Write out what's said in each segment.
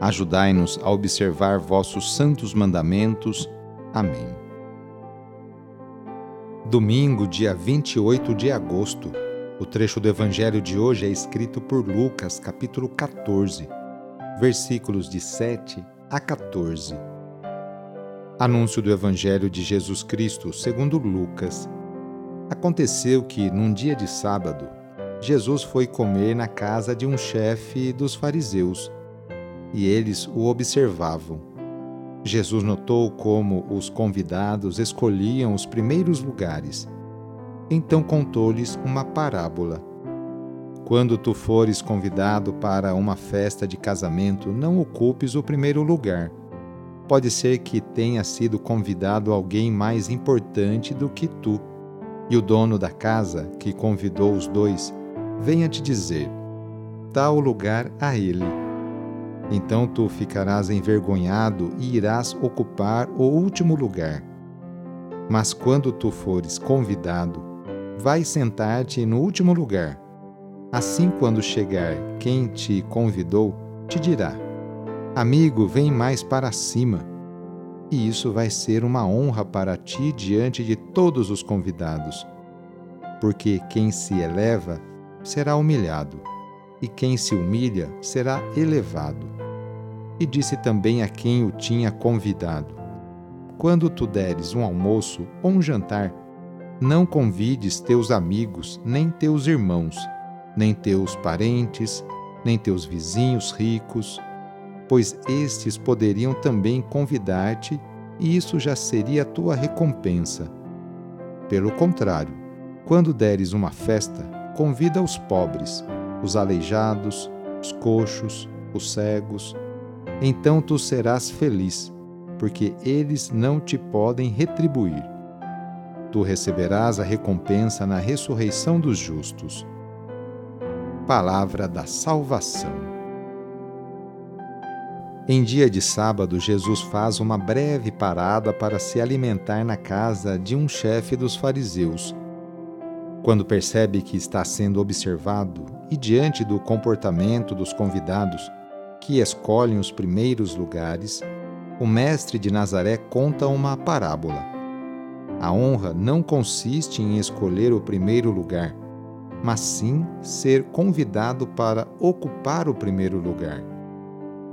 Ajudai-nos a observar vossos santos mandamentos. Amém. Domingo, dia 28 de agosto. O trecho do evangelho de hoje é escrito por Lucas, capítulo 14, versículos de 7 a 14. Anúncio do evangelho de Jesus Cristo, segundo Lucas. Aconteceu que, num dia de sábado, Jesus foi comer na casa de um chefe dos fariseus e eles o observavam. Jesus notou como os convidados escolhiam os primeiros lugares. Então contou-lhes uma parábola. Quando tu fores convidado para uma festa de casamento, não ocupes o primeiro lugar. Pode ser que tenha sido convidado alguém mais importante do que tu, e o dono da casa, que convidou os dois, venha te dizer: dá o lugar a ele então tu ficarás envergonhado e irás ocupar o último lugar. Mas quando tu fores convidado, vai sentar-te no último lugar. Assim, quando chegar quem te convidou, te dirá: Amigo, vem mais para cima. E isso vai ser uma honra para ti diante de todos os convidados. Porque quem se eleva será humilhado, e quem se humilha será elevado e disse também a quem o tinha convidado: Quando tu deres um almoço ou um jantar, não convides teus amigos, nem teus irmãos, nem teus parentes, nem teus vizinhos ricos, pois estes poderiam também convidar-te, e isso já seria a tua recompensa. Pelo contrário, quando deres uma festa, convida os pobres, os aleijados, os coxos, os cegos, então tu serás feliz, porque eles não te podem retribuir. Tu receberás a recompensa na ressurreição dos justos. Palavra da Salvação. Em dia de sábado, Jesus faz uma breve parada para se alimentar na casa de um chefe dos fariseus. Quando percebe que está sendo observado e diante do comportamento dos convidados, que escolhem os primeiros lugares, o Mestre de Nazaré conta uma parábola. A honra não consiste em escolher o primeiro lugar, mas sim ser convidado para ocupar o primeiro lugar.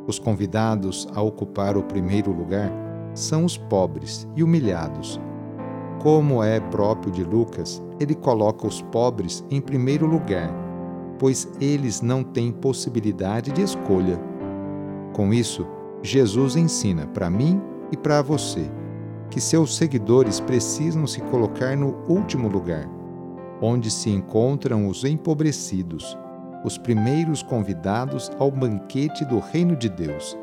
Os convidados a ocupar o primeiro lugar são os pobres e humilhados. Como é próprio de Lucas, ele coloca os pobres em primeiro lugar, pois eles não têm possibilidade de escolha com isso, Jesus ensina para mim e para você que seus seguidores precisam se colocar no último lugar, onde se encontram os empobrecidos, os primeiros convidados ao banquete do Reino de Deus.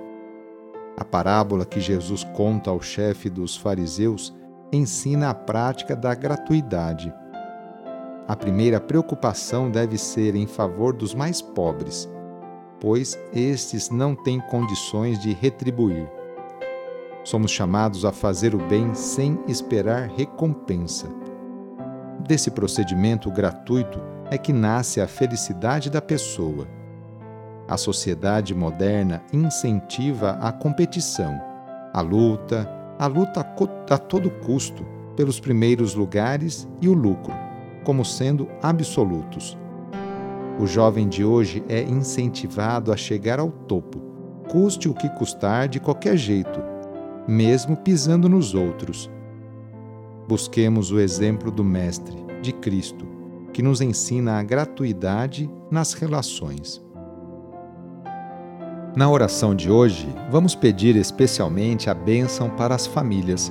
A parábola que Jesus conta ao chefe dos fariseus ensina a prática da gratuidade. A primeira preocupação deve ser em favor dos mais pobres pois estes não têm condições de retribuir. Somos chamados a fazer o bem sem esperar recompensa. Desse procedimento gratuito é que nasce a felicidade da pessoa. A sociedade moderna incentiva a competição, a luta, a luta a todo custo pelos primeiros lugares e o lucro, como sendo absolutos. O jovem de hoje é incentivado a chegar ao topo, custe o que custar de qualquer jeito, mesmo pisando nos outros. Busquemos o exemplo do Mestre, de Cristo, que nos ensina a gratuidade nas relações. Na oração de hoje, vamos pedir especialmente a bênção para as famílias.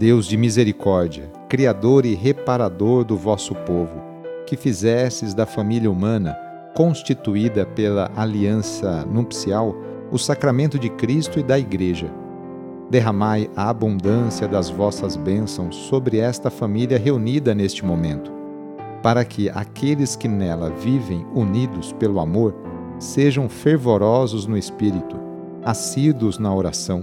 Deus de misericórdia, Criador e reparador do vosso povo, que fizesses da família humana, constituída pela aliança nupcial, o sacramento de Cristo e da Igreja. Derramai a abundância das vossas bênçãos sobre esta família reunida neste momento, para que aqueles que nela vivem unidos pelo amor sejam fervorosos no espírito, assíduos na oração,